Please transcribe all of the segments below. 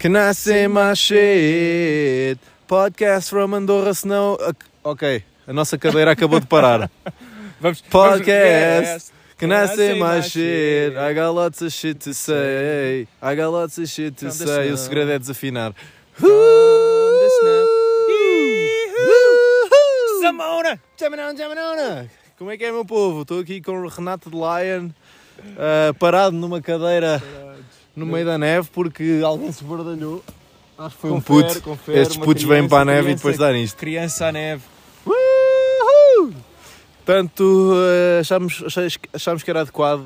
My shit? Podcast from Andorra Snow. Ok, a nossa cadeira acabou de parar. Vamos, Podcast. My shit? I got lots of shit to say. I got lots of shit to From the say. O snow. segredo é desafinar. Samona! Jamanona, jamanona. Como é que é, meu povo? Estou aqui com o Renato de Lion, ah, parado numa cadeira no meio da neve porque alguém se esbardalhou. Acho que foi um puto. confere, Estes putos vêm para a neve e criança. depois dar isto. Criança à neve. Uhul! Portanto, eh, achámos, achámos que era adequado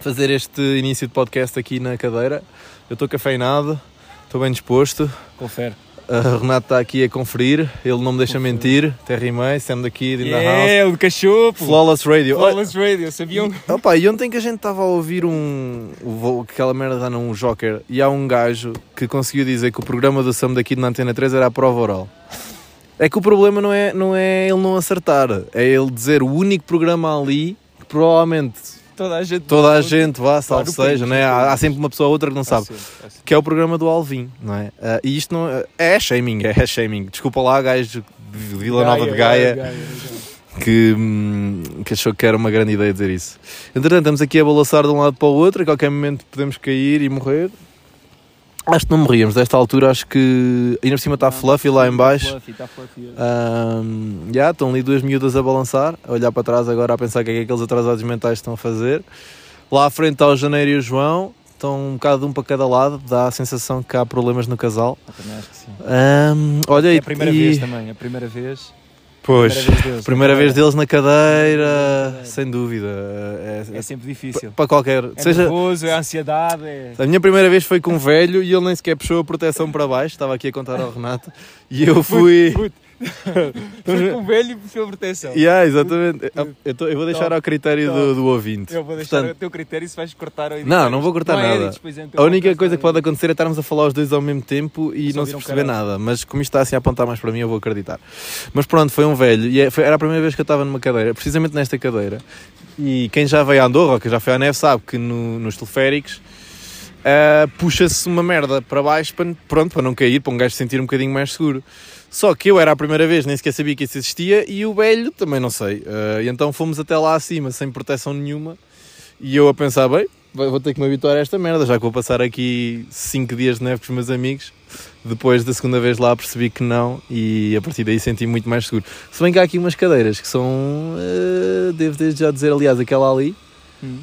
fazer este início de podcast aqui na cadeira. Eu estou cafeinado, estou bem disposto. Confere. O Renato está aqui a conferir, ele não me deixa mentir. Terry May, Sam daqui, in the house. É, o de cachopo. Flawless Radio. Flawless Radio, sabiam? Opa, e ontem que a gente estava a ouvir um. aquela merda num Joker e há um gajo que conseguiu dizer que o programa do Sam daqui na Antena 3 era a prova oral. É que o problema não é, não é ele não acertar, é ele dizer o único programa ali que provavelmente Toda a gente. toda a gente vá, salvo no seja, né? há, há sempre uma pessoa ou outra que não sabe, sempre, há sempre. que é o programa do Alvin, não é? Ah, e isto não é, é shaming, é shaming. Desculpa lá, gajo de Vila Nova de Gaia Gaia. que, hum, que achou que era uma grande ideia dizer isso. Entretanto, estamos aqui a balançar de um lado para o outro, a qualquer momento podemos cair e morrer. Acho que não morríamos, desta altura acho que ainda por cima está fluffy lá em baixo. Fluffy, está fluffy. Estão ali duas miúdas a balançar, a olhar para trás agora a pensar o que é que aqueles atrasados mentais estão a fazer. Lá à frente está o Janeiro e o João, estão um bocado de um para cada lado, dá a sensação que há problemas no casal. Eu também acho que sim. Ahm, olha É a primeira e- vez também, a primeira vez. Pois, Primeira vez deles. primeira vez deles na cadeira, sem dúvida. É, É sempre difícil. para qualquer. É seja, nervoso, é ansiedade, é... a minha primeira vez foi com um velho e ele nem sequer puxou a proteção para baixo. Estava aqui a contar ao Renato e eu fui. Foi com velho e a proteção. Yeah, exatamente. Eu, tô- eu vou deixar ao critério do, do ouvinte. Eu vou deixar Portanto, o teu critério se vais cortar ou Não, não vou cortar Não é nada. edits, por exemplo, a única coisa que pode acontecer é estarmos a falar os dois ao mesmo tempo e Só não se perceber caralho. nada. Mas como isto está assim a apontar mais para mim, eu vou acreditar. Mas pronto, foi um velho e é- foi- era a primeira vez que eu estava numa cadeira, precisamente nesta cadeira. E quem já veio a Andorra ou quem já foi à neve sabe que no- nos teleféricos ah, puxa-se uma merda para baixo para, pronto, para não cair, para um gajo se sentir um bocadinho mais seguro. Só que eu era a primeira vez, nem sequer sabia que isso existia e o velho também não sei. Ah, e então fomos até lá acima sem proteção nenhuma e eu a pensar, bem, vou ter que me habituar a esta merda, já que vou passar aqui 5 dias de neve com os meus amigos. Depois da segunda vez lá percebi que não e a partir daí senti muito mais seguro. Se bem que há aqui umas cadeiras que são, ah, devo desde já dizer, aliás, aquela ali, Hum.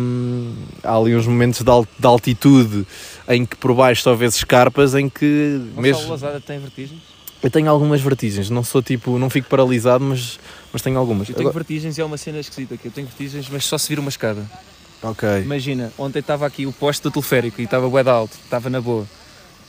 Hum, há ali uns momentos de, al- de altitude em que por baixo só vês escarpas em que Gonçalo mesmo Lazada tem vertigens? eu tenho algumas vertigens, não sou tipo, não fico paralisado, mas, mas tenho algumas. Eu tenho Agora- vertigens e é uma cena esquisita aqui. Eu tenho vertigens, mas só se vir uma escada. ok. Imagina, ontem estava aqui o poste do teleférico e estava bué alto, estava na boa.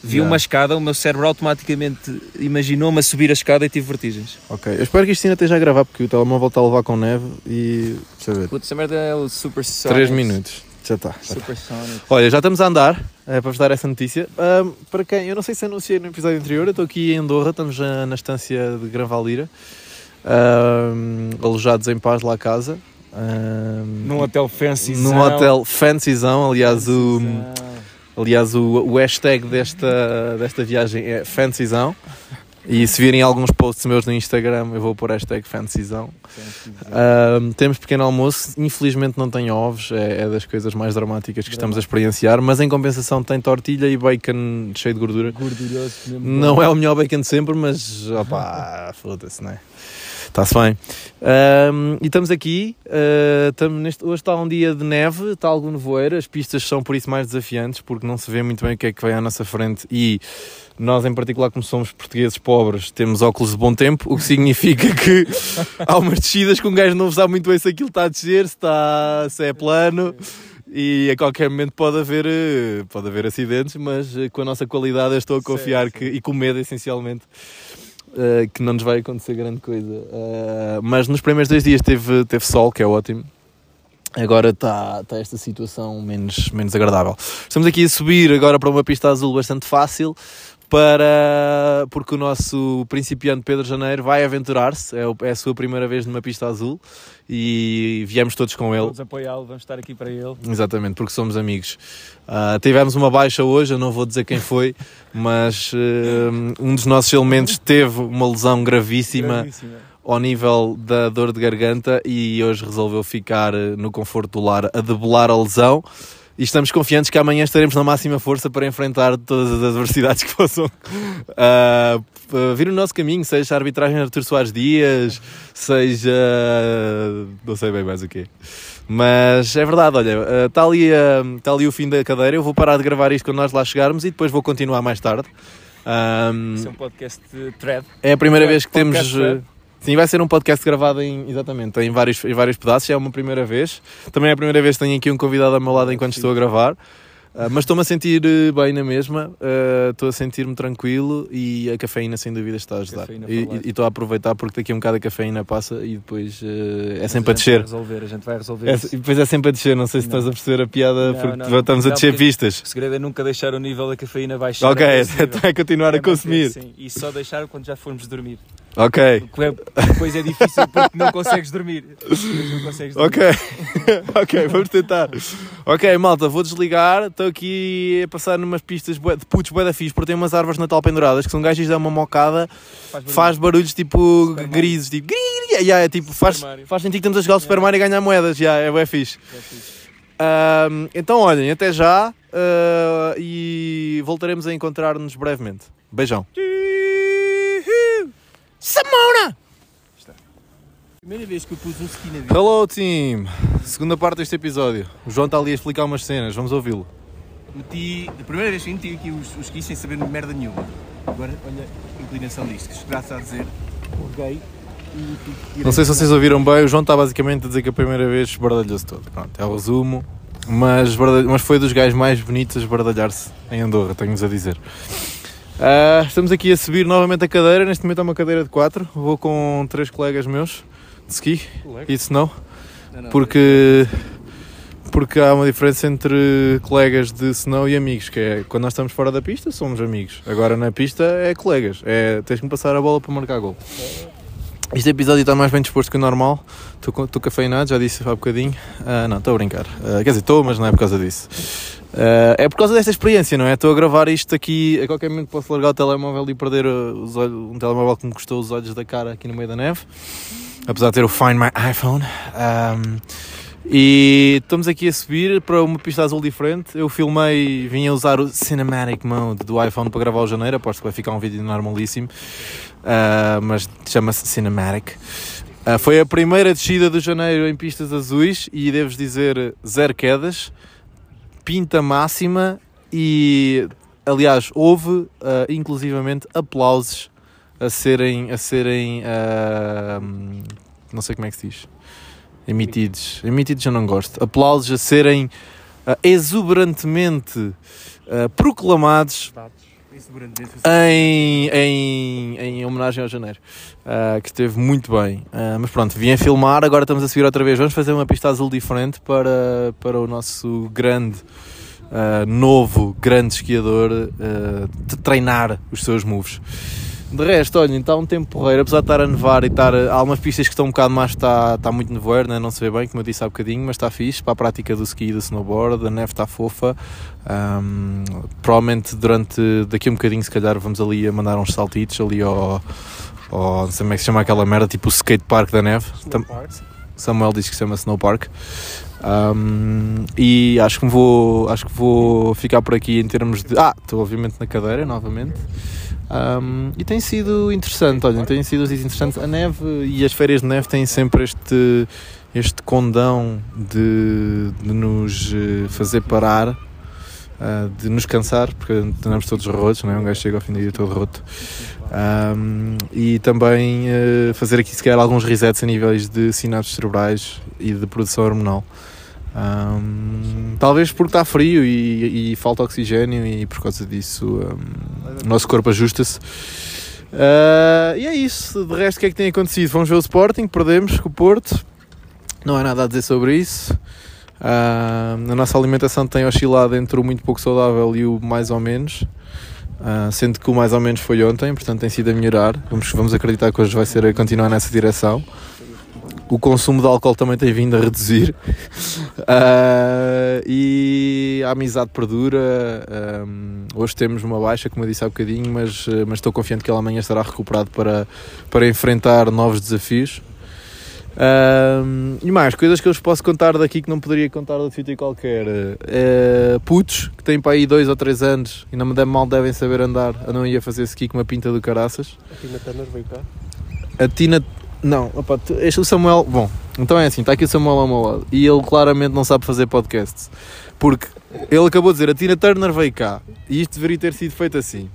Vi Yeah. uma escada, o meu cérebro automaticamente imaginou-me a subir a escada e tive vertigens. Ok, eu espero que isto ainda esteja a gravar porque o telemóvel está a levar com neve e. Ver. Putz, essa merda é o Super Sonic. 3 minutos. Já está. Super Sonic. Olha, já estamos a andar é, para vos dar essa notícia. Ahm, para quem, eu não sei se anunciei no episódio anterior, eu estou aqui em Andorra, estamos já na estância de Gran Valira, ahm, alojados em paz lá a casa. Ahm, Num hotel fancy. num hotel fancyzão, aliás, o, aliás o, o hashtag desta, desta viagem é fancyzão. E se virem alguns posts meus no Instagram, eu vou pôr hashtag fancyzão. Ahm, temos pequeno almoço, infelizmente não tem ovos, é, é das coisas mais dramáticas que estamos a experienciar, mas em compensação tem tortilha e bacon cheio de gordura. Gorduroso. Não é o melhor bacon de sempre, mas opá, foda-se, não é? Está-se bem. Ahm, e estamos aqui, ah, estamos neste, hoje está um dia de neve, está algum nevoeiro, as pistas são por isso mais desafiantes, porque não se vê muito bem o que é que vem à nossa frente e nós, em particular, como somos portugueses pobres, temos óculos de bom tempo, o que significa que há umas descidas que um gajo não sabe muito bem se aquilo está a descer, se, está, se é plano. E a qualquer momento pode haver, eh, pode haver acidentes, mas eh, com a nossa qualidade eu estou a confiar Sim, que, e com medo essencialmente eh, que não nos vai acontecer grande coisa. Eh, mas nos primeiros dois dias teve, teve sol, que é ótimo. Agora está tá esta situação menos, menos agradável. Estamos aqui a subir agora para uma pista azul bastante fácil. Para porque o nosso principiante Pedro Janeiro vai aventurar-se, é, é a sua primeira vez numa pista azul e viemos todos com ele. Vamos apoiá-lo, vamos estar aqui para ele. Exatamente, porque somos amigos. Ah, tivemos uma baixa hoje, eu não vou dizer quem foi, mas eh, um dos nossos elementos teve uma lesão gravíssima Gravíssima. ao nível da dor de garganta e hoje resolveu ficar eh, no conforto do lar a debelar a lesão. E estamos confiantes que amanhã estaremos na máxima força para enfrentar todas as adversidades que possam ah, p- vir no nosso caminho, seja a arbitragem de Artur Soares Dias, seja. não sei bem mais o quê. Mas é verdade, olha, está ali, ah, tá ali o fim da cadeira. Eu vou parar de gravar isto quando nós lá chegarmos e depois vou continuar mais tarde. Ahm, Isso é um podcast de thread. é a primeira Thread, vez que temos. thread. Sim, vai ser um podcast gravado em, exatamente, em vários, em vários pedaços, é uma primeira vez. Também é a primeira vez que tenho aqui um convidado ao meu lado enquanto estou a gravar. Ah, mas estou-me a sentir eh, bem na mesma, ah, estou a sentir-me tranquilo e a cafeína sem dúvida está a ajudar. Cafeína E- estou a aproveitar porque daqui a um bocado a cafeína passa e depois eh, é Mas sempre a vai descer. resolver, a gente vai resolver. É, isso. e depois é sempre a descer, não sei se Não. estás a perceber a piada Não, porque não, estamos a descer pistas. O segredo é nunca deixar o nível da cafeína baixar. Ok, é, é continuar a É manter, consumir. sim, e só deixar quando já formos dormir. Ok, é- depois é difícil porque não consegues dormir. Não consegues dormir. Ok, ok, vamos tentar. Ok, malta, vou desligar. Estou aqui a passar numas pistas de putos bué da fixe, porque tem umas árvores de Natal penduradas que são gajos dão uma mocada, Faz barulho. faz barulhos tipo Super Mario. grises, tipo. gri, yeah, é tipo faz, Mario. faz sentir que estamos a jogar o Super Mario e ganhar moedas. Yeah, é bué fixe. É fixe. Ahm, então, olhem, até já ah, e voltaremos a encontrar-nos brevemente. Beijão. Samona! Primeira vez que eu pus um ski na vida. Hello, team! Segunda parte deste episódio. O João está ali a explicar umas cenas, vamos ouvi-lo. Meti, a primeira vez que meti aqui os, os skis sem saber merda nenhuma. Agora, olha a inclinação disto, que graças a dizer, e tive Não sei se vocês ouviram bem, o João está basicamente a dizer que a primeira vez esbardalhou-se todo. Pronto, é o resumo. Mas, mas foi dos gajos mais bonitos a esbardalhar-se em Andorra, tenho-vos a dizer. Ah, estamos aqui a subir novamente a cadeira. Neste momento é uma cadeira de quatro. Vou com três colegas meus de ski e de snow. Porque, porque há uma diferença entre colegas de snow e amigos, que é quando nós estamos fora da pista somos amigos, agora na pista é colegas, é, tens que me passar a bola para marcar gol. Este episódio está mais bem disposto que o normal, estou cafeinado, já disse há bocadinho. Ah, não, estou a brincar. Ah, quer dizer, estou, mas não é por causa disso. Ah, é por causa desta experiência, não é? Estou a gravar isto aqui, a qualquer momento posso largar o telemóvel e perder uh, os olhos, um telemóvel que me custou os olhos da cara aqui no meio da neve, apesar de ter o Find My iPhone. Ahm, e estamos aqui a subir para uma pista azul diferente. Eu filmei, vim a usar o Cinematic Mode do iPhone para gravar o janeiro. Aposto que vai ficar um vídeo normalíssimo, Ah, mas chama-se Cinematic. Ah, foi a primeira descida do janeiro em pistas azuis e devo dizer zero quedas, pinta máxima e, aliás, houve ah, inclusivamente aplausos a serem, a serem ah, não sei como é que se diz, emitidos. Emitidos eu não gosto. Aplausos a serem ah, exuberantemente proclamados Em, em, em homenagem ao Janeiro, ah, que esteve muito bem. Ah, mas pronto, vim a filmar, agora estamos a subir outra vez. Vamos fazer uma pista azul diferente para, para o nosso grande, ah, novo, grande esquiador treinar os seus moves. De resto, olha, está um tempo porreiro, apesar de estar a nevar e estar. Há umas pistas que estão um bocado mais, está, está muito nevoeiro, né? não se vê bem, como eu disse há bocadinho, mas está fixe para a prática do ski e do snowboard, a neve está fofa. Ahm, provavelmente durante daqui a um bocadinho, se calhar, vamos ali a mandar uns saltitos ali ao. ao não sei como é que se chama aquela merda, tipo o skate park da neve. Tam- Samuel diz que se chama Snow Park. Um, e acho que vou acho que vou ficar por aqui em termos de ah estou obviamente na cadeira novamente Um, e tem sido interessante olhem tem sido interessante a neve e as férias de neve têm sempre este este condão de, de nos eh, fazer parar ah, de nos cansar porque andamos todos rotos não é? um gajo chega ao fim do dia todo roto um, e também eh, fazer aqui se calhar alguns resets a níveis de sinapses cerebrais e de produção hormonal. Um, talvez porque está frio e, e falta oxigênio e por causa disso um, o nosso corpo ajusta-se. Uh, e é isso. De resto, o que é que tem acontecido? Vamos ver o Sporting, perdemos com o Porto. Não há nada a dizer sobre isso. Uh, a nossa alimentação tem oscilado entre o muito pouco saudável e o mais ou menos. ah, sendo que o mais ou menos foi ontem, portanto tem sido a melhorar. Vamos, vamos acreditar que hoje vai ser a continuar nessa direção. O consumo de álcool também tem vindo a reduzir Ah, e a amizade perdura. Ahm, hoje temos uma baixa, como eu disse há bocadinho, mas, eh, mas estou confiante que ele amanhã estará recuperado para, para enfrentar novos desafios. Ahm, e mais, coisas que eu vos posso contar daqui que não poderia contar de sítio qualquer. Eh, putos que têm para aí 2 ou 3 anos e não me mal devem saber andar, andam aí a fazer ski com uma pinta do caraças. A Tina Turner veio cá. A Tina. Não, opa, tu- este o Samuel. Bom, então é assim: está aqui o Samuel ao meu lado e ele claramente não sabe fazer podcasts. Porque ele acabou de dizer: a Tina Turner veio cá e isto deveria ter sido feito assim.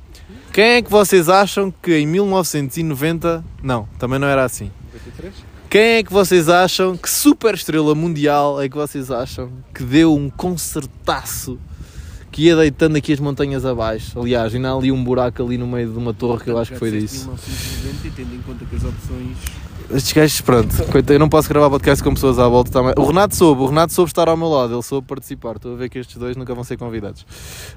Quem é que vocês acham que em 1990. Não, também não era assim. 93? Quem é que vocês acham que super estrela mundial é que vocês acham que deu um concertaço que ia deitando aqui as montanhas abaixo? Aliás, ainda há ali um buraco ali no meio de uma torre que eu acho que foi disso. disseste 1990 e tendo em conta que as opções. Estes gajos, pronto, eu não posso gravar podcast com pessoas à volta também. O Renato soube, o Renato soube estar ao meu lado, ele soube participar. Estou a ver que estes dois nunca vão ser convidados.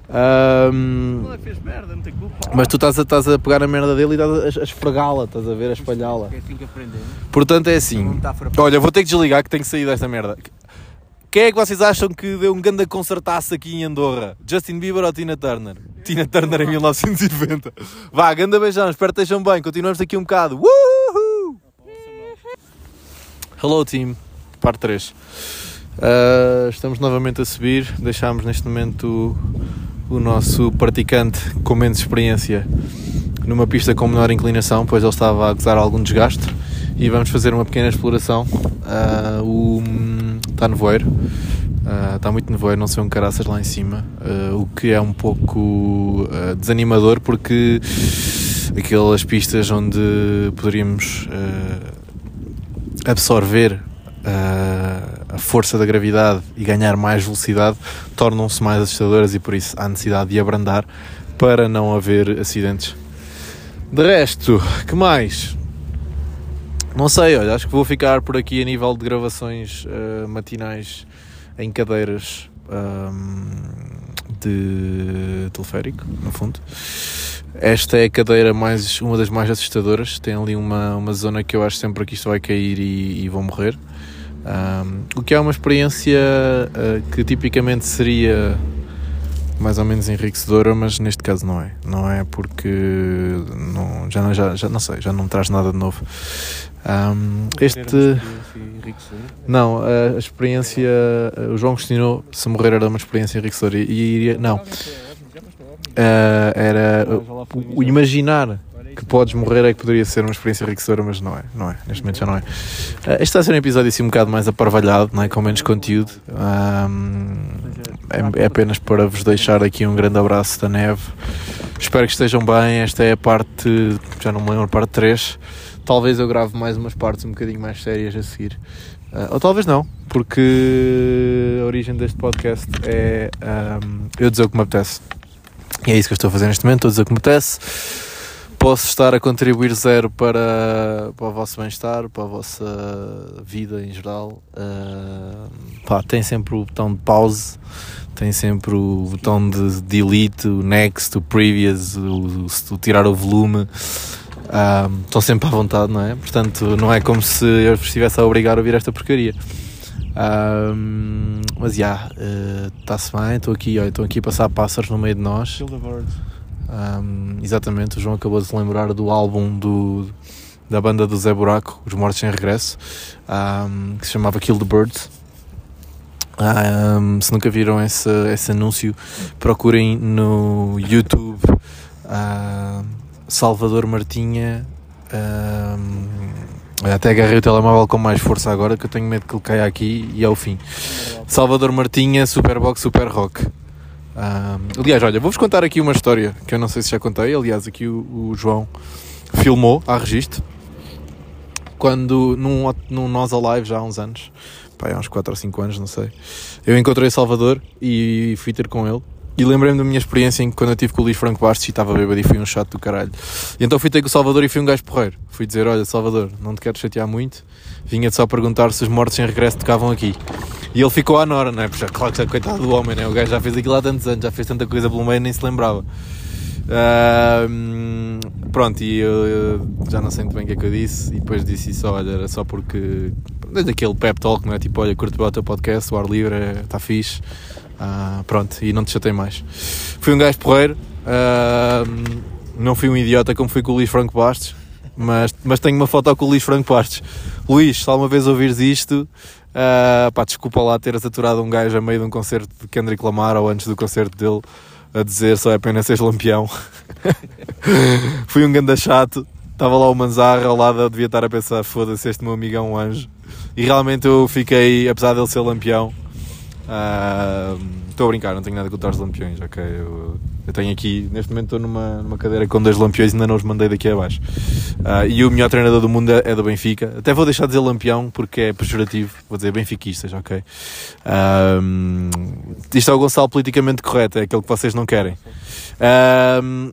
Não é fez merda, não tem culpa. mas tu estás a, estás a pegar a merda dele e estás a, a esfregá-la, estás a ver, a espalhá-la. É assim que aprendemos. Portanto, é assim. Olha, vou ter que desligar que tenho que sair desta merda. Quem é que vocês acham que deu um grande concertaço aqui em Andorra? Justin Bieber ou Tina Turner? Tina Turner em 1990. Vá, ganda beijão, espero que estejam bem. Continuamos daqui um bocado. Woohoo! Hello team, parte 3. Uh, estamos novamente a subir. Deixámos neste momento o, o nosso praticante com menos experiência numa pista com menor inclinação, pois ele estava a gozar algum desgaste. E vamos fazer uma pequena exploração. Uh, o, está nevoeiro, uh, está muito nevoeiro, não sei um caraças lá em cima, o que é um pouco desanimador porque aquelas pistas onde poderíamos absorver uh, a força da gravidade e ganhar mais velocidade tornam-se mais assustadoras e por isso há necessidade de abrandar para não haver acidentes. De resto, que mais? Não sei, olha, acho que vou ficar por aqui a nível de gravações uh, matinais em cadeiras um, de teleférico, no fundo. Esta é a cadeira mais, uma das mais assustadoras. Tem ali uma, uma zona que eu acho sempre que isto vai cair e, e vou morrer. Um, o que é uma experiência uh, que tipicamente seria mais ou menos enriquecedora, mas neste caso não é. Não é porque não, já, não, já, já não sei, já não traz nada de novo. Um, este. Não, a, experiência. O João questionou se morrer era uma experiência enriquecedora e iria. Não. Uh, era o, o imaginar que podes morrer é que poderia ser uma experiência enriquecedora, mas não é, não é, neste momento já não é. Uh, este está a ser um episódio assim um bocado mais aparvalhado, não é? com menos conteúdo. Um, é, é apenas para vos deixar aqui um grande abraço da neve. Espero que estejam bem. Esta é a parte, já não me lembro, parte 3. Talvez eu grave mais umas partes um bocadinho mais sérias a seguir. Uh, ou talvez não, porque a origem deste podcast é um, eu dizer o que me apetece. E é isso que eu estou a fazer neste momento, estou a dizer o que me apetece. Posso estar a contribuir zero para, para o vosso bem-estar, para a vossa vida em geral. Uh, pá, tem sempre o botão de pause, tem sempre o botão de delete, o next, o previous, o, o, tirar o volume. Uh, estão sempre à vontade, não é? Portanto, não é como se eu vos estivesse a obrigar a ouvir esta porcaria. Um, mas já, está-se bem, estou aqui, estou aqui a passar pássaros no meio de nós. Kill the birds. Um, exatamente, o João acabou de se lembrar do álbum do, da banda do Zé Buraco, Os Mortos Sem Regresso, um, que se chamava Kill the Birds. Um, se nunca viram esse, esse anúncio, procurem no YouTube Salvador Martinha. até agarrei o telemóvel com mais força agora que eu tenho medo que ele caia aqui e ao fim. Salvador Martinha, Superbox Super Rock. Um, aliás, olha, vou-vos contar aqui uma história que eu não sei se já contei. Aliás, aqui o, o João filmou a registro quando num, num Nós Alive já há uns anos, pá, há uns 4 ou 5 anos, não sei. Eu encontrei Salvador e fui ter com ele. E lembrei-me da minha experiência em que quando eu tive com o Luís Franco Bastos e estava bêbado e fui um chato do caralho. E então fui ter com o Salvador e fui um gajo porreiro. Fui dizer: Olha, Salvador, não te quero chatear muito. Vinha-te só perguntar se os mortos sem regresso tocavam aqui. E ele ficou à nora, não é? Porque, claro que coitado do homem, né? O gajo já fez aquilo há tantos anos, já fez tanta coisa pelo meio nem se lembrava. Ahm, pronto, e eu, eu já não sei muito bem o que é que eu disse. E depois disse isso, olha, era só porque. Desde aquele pep talk, não é? Tipo, olha, curto bem o teu podcast, o ar livre, está fixe. Ah, pronto, e não te chatei mais. Fui um gajo porreiro. não fui um idiota como fui com o Luís Franco Bastos. Mas, mas tenho uma foto com o Luís Franco Bastos. Luís, se alguma vez ouvires isto, ah, pá, desculpa lá ter aturado um gajo a meio de um concerto de Kendrick Lamar ou antes do concerto dele a dizer só é pena seres lampião. Fui um ganda chato. Estava lá o Manzarra ao lado, eu devia estar a pensar, foda-se, este meu amigo é um anjo. E realmente eu fiquei, apesar dele ser lampião, estou a brincar, não tenho nada contra os lampiões, ok? Eu, eu tenho aqui, neste momento estou numa, numa cadeira com dois lampiões e ainda não os mandei daqui abaixo. Ah, e o melhor treinador do mundo é, é do Benfica. Até vou deixar de dizer lampião porque é pejorativo, vou dizer benfiquistas, ok? Isto é o Gonçalo politicamente correto, é aquele que vocês não querem. Um,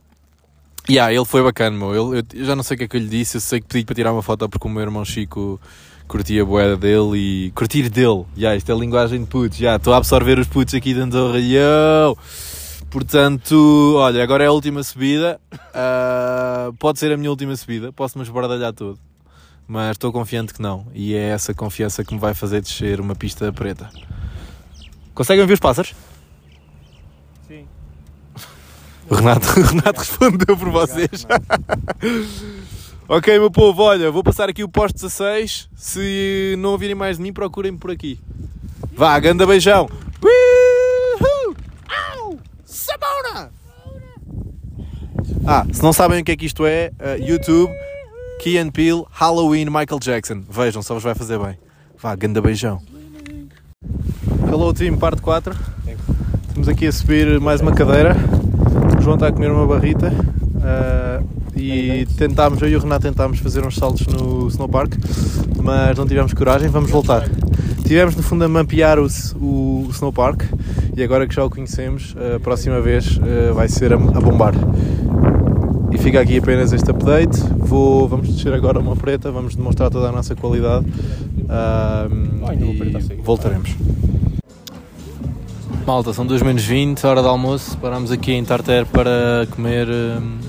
yeah, ele foi bacana, meu. Ele, eu, eu já não sei o que é que eu lhe disse. Eu sei que pedi para tirar uma foto porque o meu irmão Chico curtia a boeda dele e curtir dele. Yeah, isto é linguagem de putos. Yeah, Estou a absorver os putos aqui de Andorra. Yo! Portanto, olha, agora é a última subida. Ah, pode ser a minha última subida. Posso-me esbardalhar todo. Mas estou confiante que não. E é essa confiança que me vai fazer descer uma pista preta. Conseguem ver os pássaros? Sim. O Renato, o Renato respondeu por vocês. ok, meu povo, olha, vou passar aqui o posto 16. Se não ouvirem mais de mim, procurem-me por aqui. Vá, ganda beijão. Sabona! Ah, se não sabem o que é que isto é, uh, YouTube, Key and Peele, Halloween, Michael Jackson. Vejam, só vos vai fazer bem. Vá, ganda beijão. Hello Team, parte 4. Estamos aqui a subir mais uma cadeira. O João está a comer uma barrita. ah, e tentámos, eu e o Renato tentámos fazer uns saltos no snowpark, mas não tivemos coragem, vamos voltar. Tivemos no fundo a mapear o, o snowpark e agora que já o conhecemos, a próxima vez ah, vai ser a, a bombar. E fica aqui apenas este update. Vou, vamos descer agora uma preta, vamos demonstrar toda a nossa qualidade e voltaremos. Malta, são 2 menos 20, hora de almoço. Parámos aqui em Tarter para comer hum,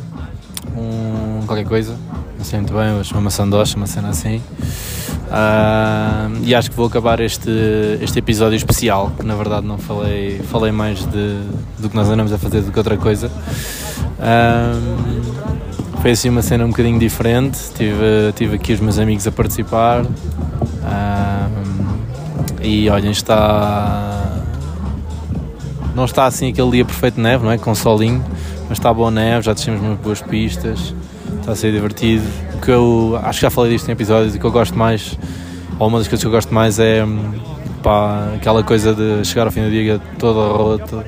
qualquer coisa. Não sei muito bem, hoje uma doce, uma cena assim. Ah, e acho que vou acabar este, este episódio especial, que na verdade não falei, falei mais de, do que nós andamos a fazer do que outra coisa. Ah, foi assim uma cena um bocadinho diferente. Tive, tive aqui os meus amigos a participar. Ah, e olhem, está. Não está assim aquele dia perfeito de neve, não é? Com solinho, mas está boa neve, já descemos umas boas pistas, está a ser divertido. O que eu acho que já falei disto em episódios, o que eu gosto mais, ou uma das coisas que eu gosto mais é hum, pá, aquela coisa de chegar ao fim do dia todo roto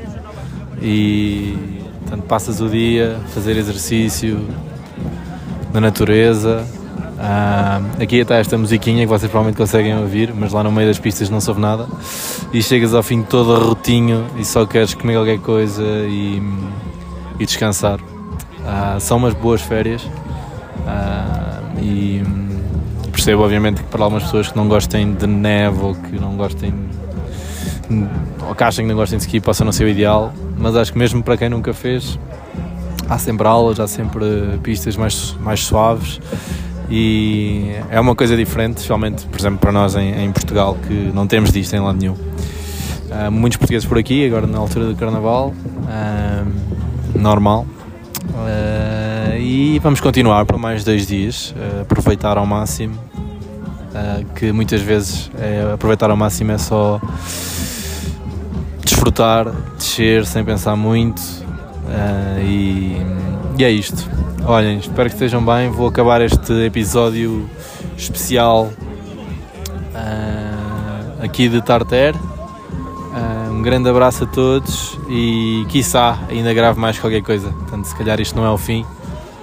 e portanto, passas o dia a fazer exercício na natureza. Ah, aqui está esta musiquinha que vocês provavelmente conseguem ouvir, mas lá no meio das pistas não soube nada. E chegas ao fim todo rotinho e só queres comer qualquer coisa e, e descansar. Ah, são umas boas férias Ah, e percebo obviamente que para algumas pessoas que não gostem de neve ou que não gostem ou que achem que não gostem de ski possa não ser o ideal, mas acho que mesmo para quem nunca fez há sempre aulas, há sempre pistas mais, mais suaves e é uma coisa diferente, especialmente, por exemplo, para nós em, em Portugal, que não temos disto em lado nenhum. Há muitos portugueses por aqui, agora na altura do Carnaval, ah, normal. Ah, e vamos continuar por mais dois dias, ah, aproveitar ao máximo, ah, que muitas vezes é, aproveitar ao máximo é só desfrutar, descer sem pensar muito e, e é isto. Olhem, espero que estejam bem. Vou acabar este episódio especial aqui de Tarter. Ah, um grande abraço a todos e quiçá ainda grave mais qualquer coisa. Portanto, se calhar isto não é o fim,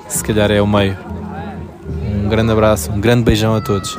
se calhar é o meio. Um grande abraço, um grande beijão a todos.